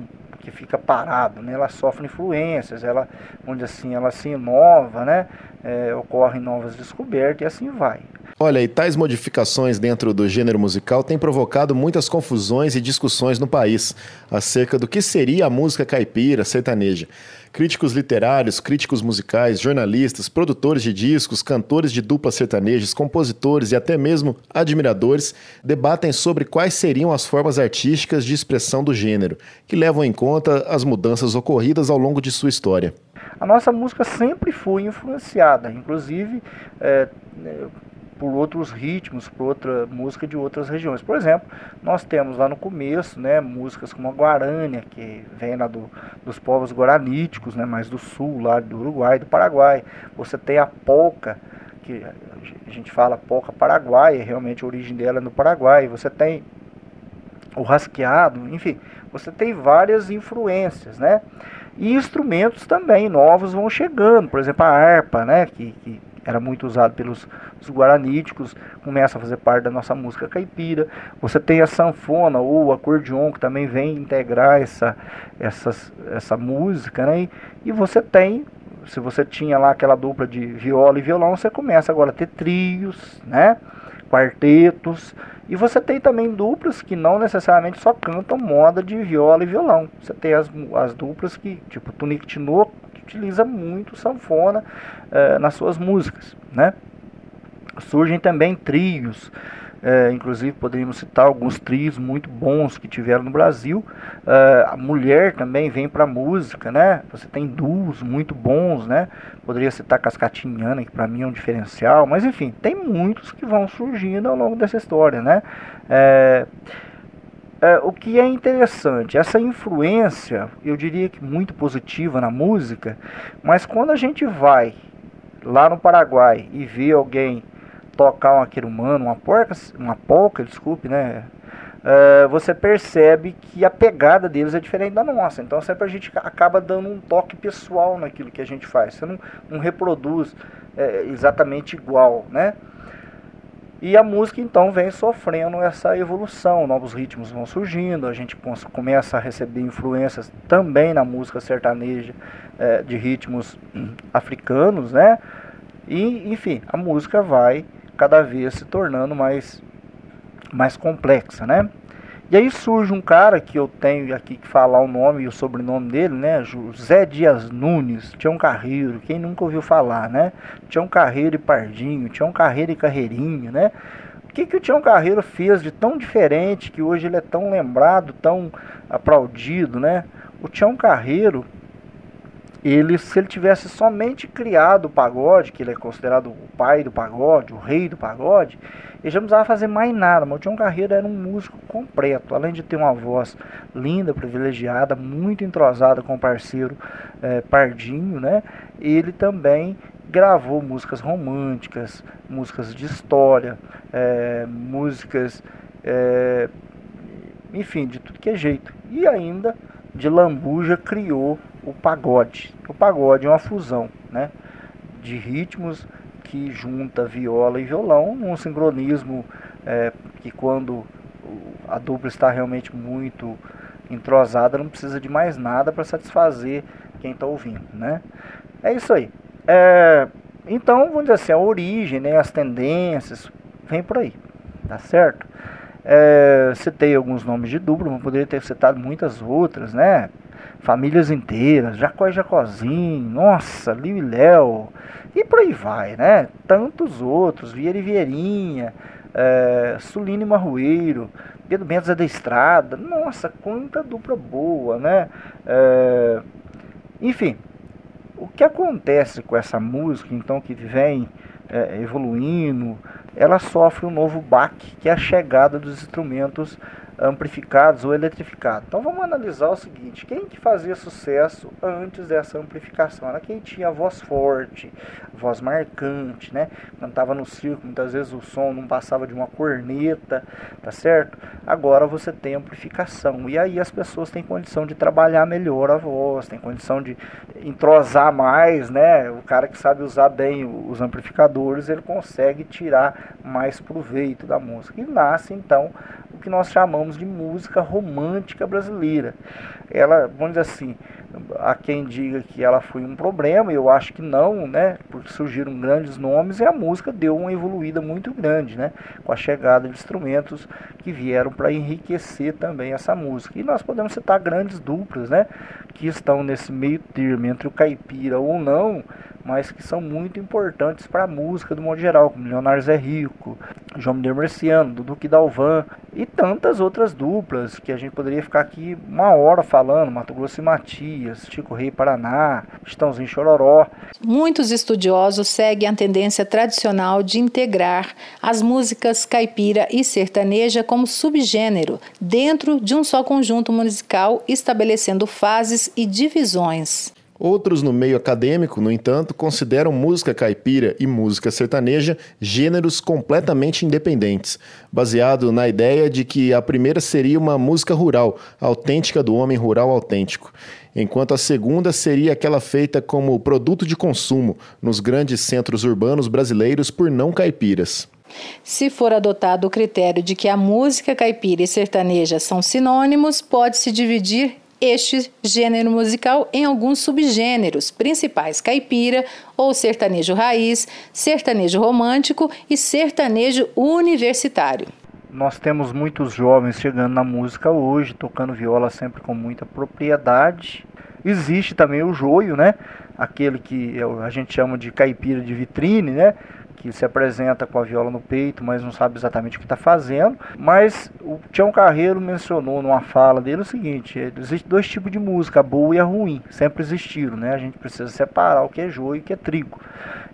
que fica parado, né? ela sofre influências, ela, onde assim, ela se inova, né? É, ocorrem novas descobertas e assim vai. Olha, e tais modificações dentro do gênero musical têm provocado muitas confusões e discussões no país acerca do que seria a música caipira, sertaneja. Críticos literários, críticos musicais, jornalistas, produtores de discos, cantores de duplas sertanejas, compositores e até mesmo admiradores debatem sobre quais seriam as formas artísticas de expressão do gênero, que levam em conta as mudanças ocorridas ao longo de sua história. A nossa música sempre foi influenciada, inclusive é, por outros ritmos, por outra música de outras regiões. Por exemplo, nós temos lá no começo, né, músicas como a guarânia, que vem lá do, dos povos guaraníticos, né, mais do sul, lá do Uruguai, do Paraguai. Você tem a polca, que a gente fala polca paraguaia, realmente a origem dela é no Paraguai. Você tem o rasqueado, enfim, você tem várias influências, né? E instrumentos também novos vão chegando, por exemplo, a harpa, né, que, que era muito usado pelos guaraníticos, começa a fazer parte da nossa música caipira. Você tem a sanfona ou o acordeon, que também vem integrar essa, essa, essa música, né? E, você tem, se você tinha lá aquela dupla de viola e violão, você começa agora a ter trios, né? quartetos, e você tem também duplas que não necessariamente só cantam moda de viola e violão. Você tem as, as duplas que, tipo Tunique Tinoco, utiliza muito sanfona eh, nas suas músicas, né? Surgem também trios, é, inclusive poderíamos citar alguns trios muito bons que tiveram no Brasil. É, a mulher também vem para a música, né? Você tem duos muito bons, né? Poderia citar Cascatinhana, que para mim é um diferencial, mas enfim, tem muitos que vão surgindo ao longo dessa história, né? É, é, o que é interessante, essa influência, eu diria que muito positiva na música, mas quando a gente vai lá no Paraguai e vê alguém tocar um aquele humano, uma porca, uma polca, desculpe, né? É, você percebe que a pegada deles é diferente da nossa. Então sempre a gente acaba dando um toque pessoal naquilo que a gente faz. Você não, não reproduz é, exatamente igual, né? E a música então vem sofrendo essa evolução, novos ritmos vão surgindo, a gente começa a receber influências também na música sertaneja é, de ritmos hum, africanos, né? E enfim, a música vai cada vez se tornando mais, mais complexa, né? E aí surge um cara que eu tenho aqui que falar o nome e o sobrenome dele, né? José Dias Nunes, Tião Carreiro, quem nunca ouviu falar, né? Tião Carreiro e Pardinho, Tião Carreiro e Carreirinho, né? O que, que o Tião Carreiro fez de tão diferente que hoje ele é tão lembrado, tão aplaudido, né? O Tião Carreiro, ele, se ele tivesse somente criado o pagode, que ele é considerado o pai do pagode, o rei do pagode, ele já não precisava fazer mais nada. Mas o Tião Carreiro era um músico completo, além de ter uma voz linda, privilegiada, muito entrosada com o parceiro é, Pardinho, né? Ele também gravou músicas românticas, músicas de história, é, músicas, é, enfim, de tudo que é jeito. E ainda de lambuja criou o pagode. O pagode é uma fusão né, de ritmos que junta viola e violão num sincronismo é, que quando a dupla está realmente muito entrosada não precisa de mais nada para satisfazer quem está ouvindo, né? É isso aí. É, então, vamos dizer assim, a origem, né, as tendências, vem por aí, tá certo? É, citei alguns nomes de dupla, mas poderia ter citado muitas outras, né? Famílias inteiras, Jacó e Jacozinho, nossa, Liu e Léo, e por aí vai, né? Tantos outros, Vieira e Vieirinha, é, Sulino e Marroeiro, Pedro Bento Zé da Estrada, nossa, quanta dupla boa, né? É, enfim, o que acontece com essa música, então, que vem é, evoluindo, ela sofre um novo baque, que é a chegada dos instrumentos amplificados ou eletrificados. Então vamos analisar o seguinte, quem que fazia sucesso antes dessa amplificação? Era quem tinha voz forte, voz marcante, né? Cantava no circo, muitas vezes o som não passava de uma corneta, tá certo? Agora você tem amplificação e aí as pessoas têm condição de trabalhar melhor a voz, tem condição de entrosar mais, né? O cara que sabe usar bem os amplificadores, ele consegue tirar mais proveito da música. E nasce então o que nós chamamos de música romântica brasileira. Ela, vamos dizer assim, há quem diga que ela foi um problema, eu acho que não, né? Porque surgiram grandes nomes e a música deu uma evoluída muito grande, né? Com a chegada de instrumentos que vieram para enriquecer também essa música. E nós podemos citar grandes duplas, né? Que estão nesse meio termo entre o caipira ou não, mas que são muito importantes para a música do modo geral, como Leonardo Zé Rico, João Mineiro Marciano, Duque Dalvan e tantas outras duplas que a gente poderia ficar aqui uma hora falando, Mato Grosso e Matias, Chico Rei Paraná, Estãozinho Chororó. Muitos estudiosos seguem a tendência tradicional de integrar as músicas caipira e sertaneja como subgênero dentro de um só conjunto musical, estabelecendo fases e divisões. Outros no meio acadêmico, no entanto, consideram música caipira e música sertaneja gêneros completamente independentes, baseado na ideia de que a primeira seria uma música rural, autêntica do homem rural autêntico, enquanto a segunda seria aquela feita como produto de consumo nos grandes centros urbanos brasileiros por não caipiras. Se for adotado o critério de que a música caipira e sertaneja são sinônimos, pode-se dividir este gênero musical em alguns subgêneros principais: caipira ou sertanejo raiz, sertanejo romântico e sertanejo universitário. Nós temos muitos jovens chegando na música hoje, tocando viola sempre com muita propriedade. Existe também o joio, né? Aquele que a gente chama de caipira de vitrine, né? Que se apresenta com a viola no peito, mas não sabe exatamente o que está fazendo. Mas o Tião Carreiro mencionou numa fala dele o seguinte: existe dois tipos de música, a boa e a ruim, sempre existiram, né? A gente precisa separar o que é joio e o que é trigo.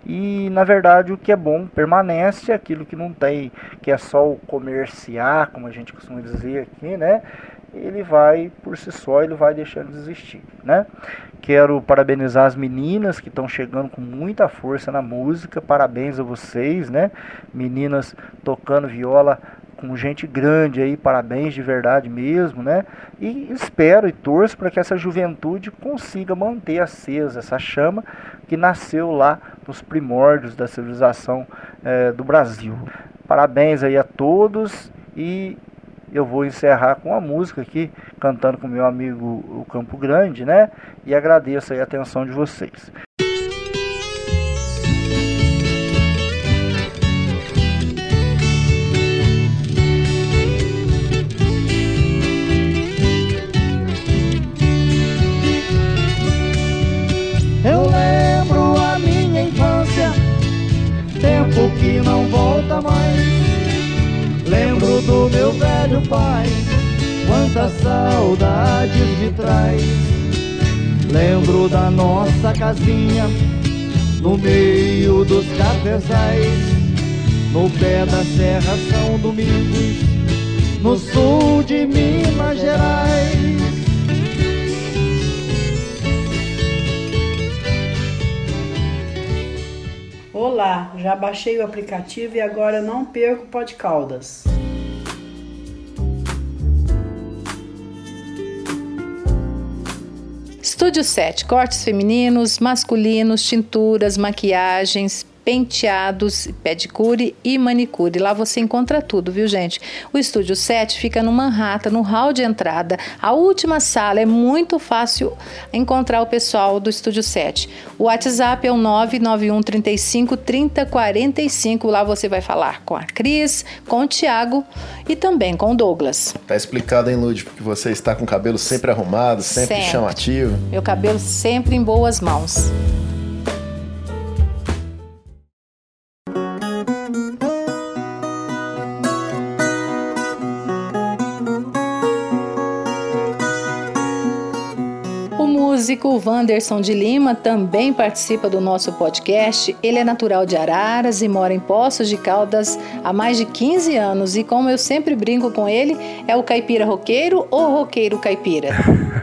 E na verdade o que é bom permanece, aquilo que não tem, que é só o comerciar, como a gente costuma dizer aqui, né? Ele vai por si só, ele vai deixando de existir, né? Quero parabenizar as meninas que estão chegando com muita força na música. Parabéns a vocês, né? Meninas tocando viola com gente grande aí, parabéns de verdade mesmo, né? E espero e torço para que essa juventude consiga manter acesa essa chama que nasceu lá nos primórdios da civilização é, do Brasil. Parabéns aí a todos e eu vou encerrar com uma música aqui, cantando com meu amigo o Campo Grande, né? E agradeço a atenção de vocês. Lembro da nossa casinha no meio dos cafezais, no pé da Serra São Domingos, no sul de Minas Gerais. Olá, já baixei o aplicativo e agora não perco o Pod Caldas. Estúdio 7, cortes femininos, masculinos, tinturas, maquiagens, penteados, pedicure e manicure. Lá você encontra tudo, viu, gente? O estúdio 7 fica no Manhattan, no hall de entrada. A última sala é muito fácil encontrar o pessoal do estúdio 7. O WhatsApp é o 991 35 30 45. Lá você vai falar com a Cris, com o Tiago e também com o Douglas. Tá explicado, hein, Lud? Porque você está com o cabelo sempre arrumado, sempre, Sempre. chamativo. Meu cabelo sempre em boas mãos. Músico Wanderson de Lima também participa do nosso podcast. Ele é natural de Araras e mora em Poços de Caldas há mais de 15 anos. E como eu sempre brinco com ele, é o caipira roqueiro ou roqueiro caipira?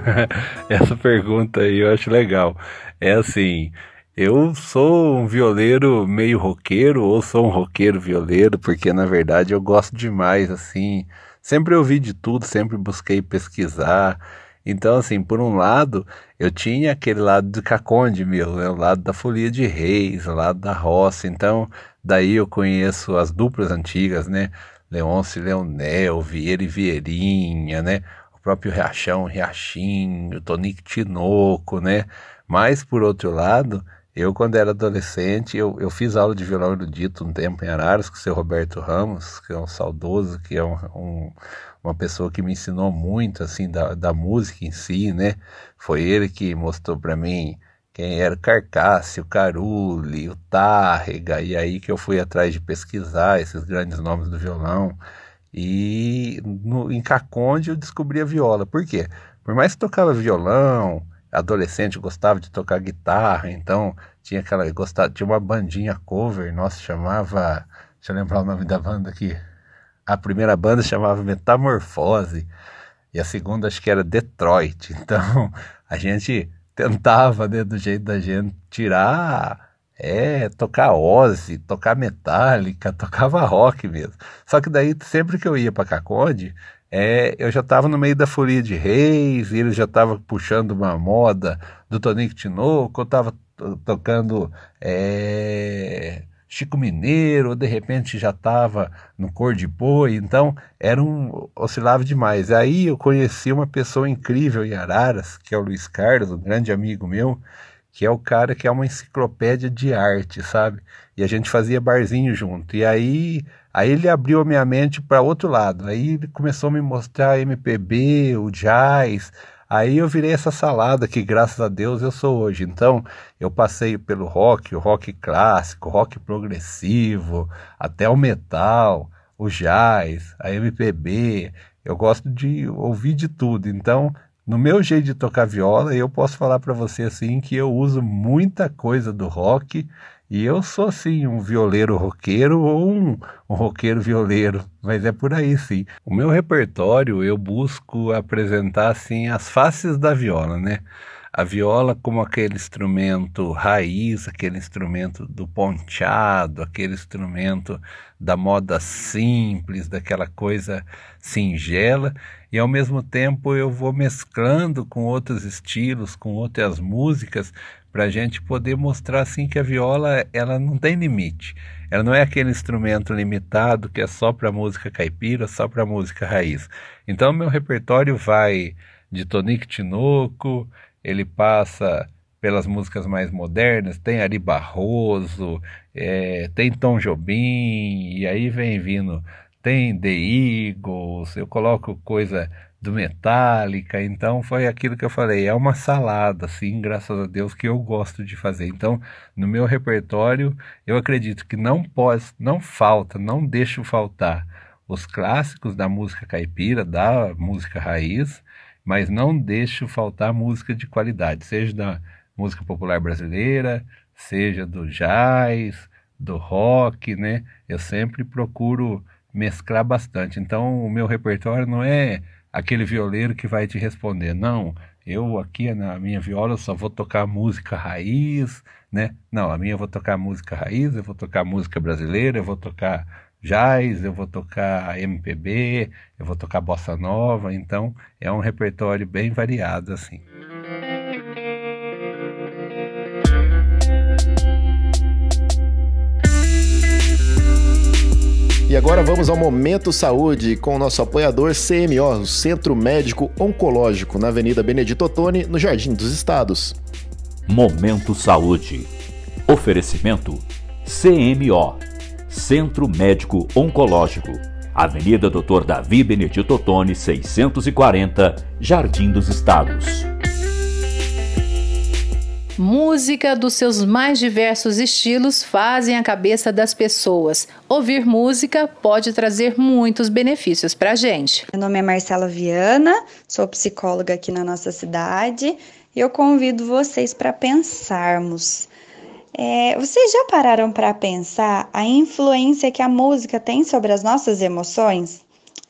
Essa pergunta aí eu acho legal. É assim, eu sou um violeiro meio roqueiro ou sou um roqueiro violeiro, porque na verdade eu gosto demais, assim, sempre ouvi de tudo, sempre busquei pesquisar. Então, assim, por um lado, eu tinha aquele lado do Caconde meu, né? o lado da Folia de Reis, o lado da roça. Então, daí eu conheço as duplas antigas, né? Leôncio e Leonel, Vieira e Vieirinha, né? O próprio Riachão, Riachinho, Tonico Tinoco, né? Mas, por outro lado, eu, quando era adolescente, eu, eu fiz aula de violão erudito um tempo em Araras com o seu Roberto Ramos, que é um saudoso, que é um, um- uma pessoa que me ensinou muito, assim, da, da música em si, né? Foi ele que mostrou para mim quem era o Carcácio, o Caruli, o Tárrega, e aí que eu fui atrás de pesquisar esses grandes nomes do violão. E no, em Caconde eu descobri a viola. Por quê? Por mais que tocava violão, adolescente gostava de tocar guitarra, então tinha aquela gostava, tinha uma bandinha cover, nossa, chamava, deixa eu lembrar o nome da banda aqui. A primeira banda chamava Metamorfose e a segunda acho que era Detroit. Então a gente tentava, né, do jeito da gente tirar é, tocar Ozzy, tocar Metallica, tocava rock mesmo. Só que daí, sempre que eu ia para Caconde, é, eu já estava no meio da folia de reis, e ele já estava puxando uma moda do Tonico Tinoco, eu estava tocando é, Chico Mineiro, de repente já estava no Cor de Boi, então era um, oscilava demais. Aí eu conheci uma pessoa incrível em Araras, que é o Luiz Carlos, um grande amigo meu, que é o cara que é uma enciclopédia de arte, sabe? E a gente fazia barzinho junto. E aí, aí ele abriu a minha mente para outro lado. Aí ele começou a me mostrar MPB, o jazz. Aí eu virei essa salada que, graças a Deus, eu sou hoje. Então, eu passei pelo rock, o rock clássico, o rock progressivo, até o metal, o jazz, a MPB. Eu gosto de ouvir de tudo. Então, no meu jeito de tocar viola, eu posso falar para você assim que eu uso muita coisa do rock e eu sou assim um violeiro roqueiro ou um, um roqueiro violeiro, mas é por aí sim. O meu repertório eu busco apresentar assim as faces da viola, né? A viola como aquele instrumento raiz, aquele instrumento do ponteado, aquele instrumento da moda simples, daquela coisa singela, e ao mesmo tempo eu vou mesclando com outros estilos, com outras músicas, para a gente poder mostrar assim que a viola ela não tem limite. Ela não é aquele instrumento limitado que é só para música caipira, só para música raiz. Então meu repertório vai de Tonico Tinoco, ele passa pelas músicas mais modernas, tem Ari Barroso, é, tem Tom Jobim, e aí vem vindo, tem The Eagles, eu coloco coisa do Metallica, então foi aquilo que eu falei, é uma salada, assim, graças a Deus, que eu gosto de fazer. Então, no meu repertório, eu acredito que não pode, não falta, não deixo faltar os clássicos da música caipira, da música raiz, mas não deixo faltar música de qualidade, seja da música popular brasileira, seja do jazz, do rock, né? Eu sempre procuro mesclar bastante. Então, o meu repertório não é aquele violeiro que vai te responder, não. Eu aqui na minha viola só vou tocar música raiz, né? Não, a minha eu vou tocar música raiz, eu vou tocar música brasileira, eu vou tocar jazz, eu vou tocar MPB, eu vou tocar bossa nova, então é um repertório bem variado assim. E agora vamos ao Momento Saúde com o nosso apoiador CMO, o Centro Médico Oncológico, na Avenida Benedito Ottoni, no Jardim dos Estados. Momento Saúde. Oferecimento CMO, Centro Médico Oncológico, Avenida Dr. Davi Benedito Ottoni, 640, Jardim dos Estados. Música dos seus mais diversos estilos fazem a cabeça das pessoas. Ouvir música pode trazer muitos benefícios para a gente. Meu nome é Marcela Viana, sou psicóloga aqui na nossa cidade e eu convido vocês para pensarmos. É, vocês já pararam para pensar a influência que a música tem sobre as nossas emoções?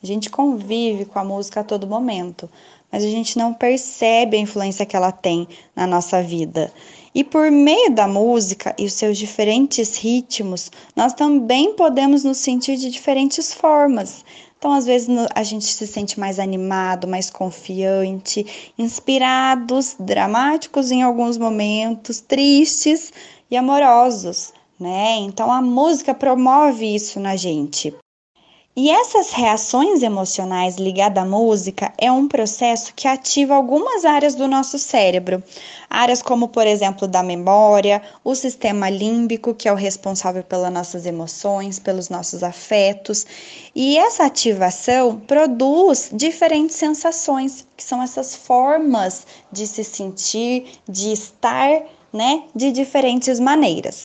A gente convive com a música a todo momento, mas a gente não percebe a influência que ela tem na nossa vida. E por meio da música e os seus diferentes ritmos, nós também podemos nos sentir de diferentes formas. Então, às vezes, a gente se sente mais animado, mais confiante, inspirados, dramáticos em alguns momentos, tristes e amorosos, né? Então, a música promove isso na gente. E essas reações emocionais ligadas à música é um processo que ativa algumas áreas do nosso cérebro. Áreas como, por exemplo, da memória, o sistema límbico, que é o responsável pelas nossas emoções, pelos nossos afetos. E essa ativação produz diferentes sensações, que são essas formas de se sentir, de estar, né, de diferentes maneiras.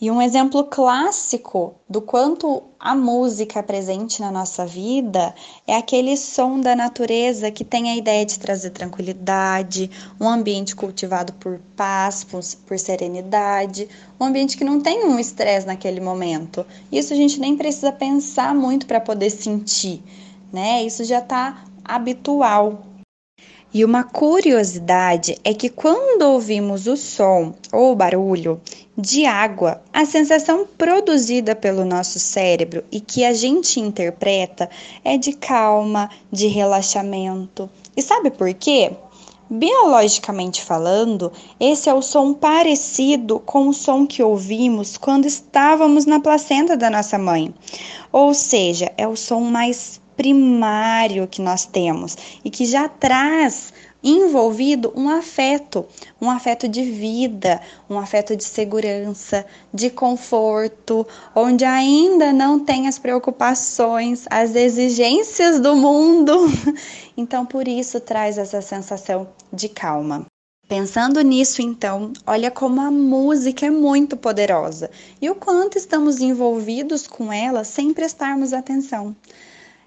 E um exemplo clássico do quanto a música é presente na nossa vida é aquele som da natureza que tem a ideia de trazer tranquilidade, um ambiente cultivado por paz, por serenidade, um ambiente que não tem um estresse naquele momento. Isso a gente nem precisa pensar muito para poder sentir, né? Isso já está habitual e uma curiosidade é que quando ouvimos o som ou o barulho de água, a sensação produzida pelo nosso cérebro e que a gente interpreta é de calma, de relaxamento. E sabe por quê? Biologicamente falando, esse é o som parecido com o som que ouvimos quando estávamos na placenta da nossa mãe. Ou seja, é o som mais primário que nós temos e que já traz envolvido um afeto, um afeto de vida, um afeto de segurança, de conforto, onde ainda não tem as preocupações, as exigências do mundo. Então, por isso traz essa sensação de calma. Pensando nisso, então, olha como a música é muito poderosa e o quanto estamos envolvidos com ela sem prestarmos atenção.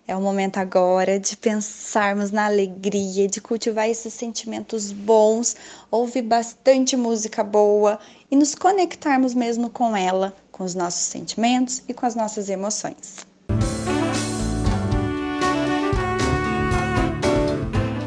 É o momento agora de pensarmos na alegria, de cultivar esses sentimentos bons, ouvir bastante música boa e nos conectarmos mesmo com ela, com os nossos sentimentos e com as nossas emoções.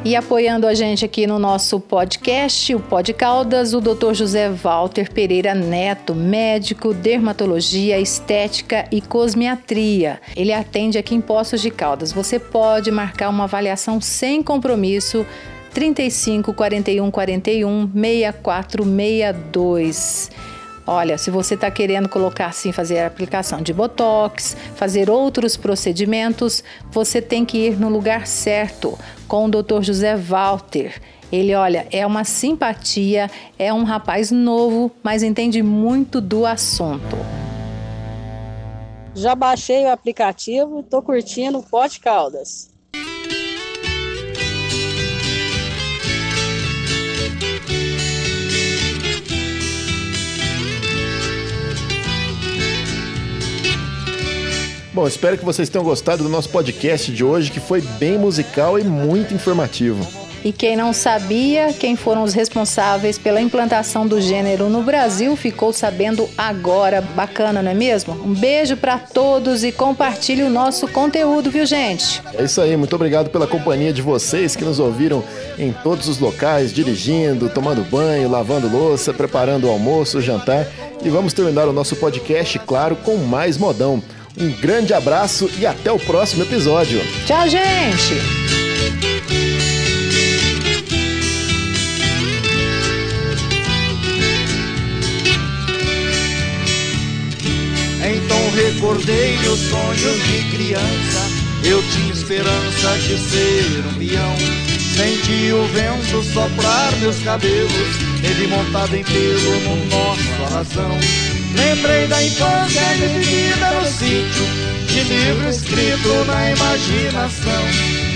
E apoiando a gente aqui no nosso podcast, o Pod Caldas, o Dr. José Walter Pereira Neto, médico, dermatologia, estética e cosmiatria. Ele atende aqui em Poços de Caldas. Você pode marcar uma avaliação sem compromisso 35 41 41 6462. Olha, se você está querendo colocar assim, fazer a aplicação de botox, fazer outros procedimentos, você tem que ir no lugar certo com o Dr. José Walter. Ele, olha, é uma simpatia, é um rapaz novo, mas entende muito do assunto. Já baixei o aplicativo, estou curtindo o Pote Caldas. Bom, espero que vocês tenham gostado do nosso podcast de hoje, que foi bem musical e muito informativo. E quem não sabia quem foram os responsáveis pela implantação do gênero no Brasil ficou sabendo agora. Bacana, não é mesmo? Um beijo para todos e compartilhe o nosso conteúdo, viu, gente? É isso aí, muito obrigado pela companhia de vocês que nos ouviram em todos os locais, dirigindo, tomando banho, lavando louça, preparando o almoço, o jantar. E vamos terminar o nosso podcast, claro, com mais modão. Um grande abraço e até o próximo episódio. Tchau, gente! Então recordei meus sonhos de criança. Eu tinha esperança de ser um peão. Senti o vento soprar meus cabelos, ele montado em pelo no nosso arrasão. Lembrei da infância vivida no sítio, de livro escrito na imaginação.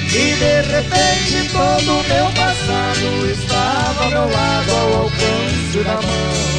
E de repente todo o meu passado estava ao meu lado, ao alcance da mão.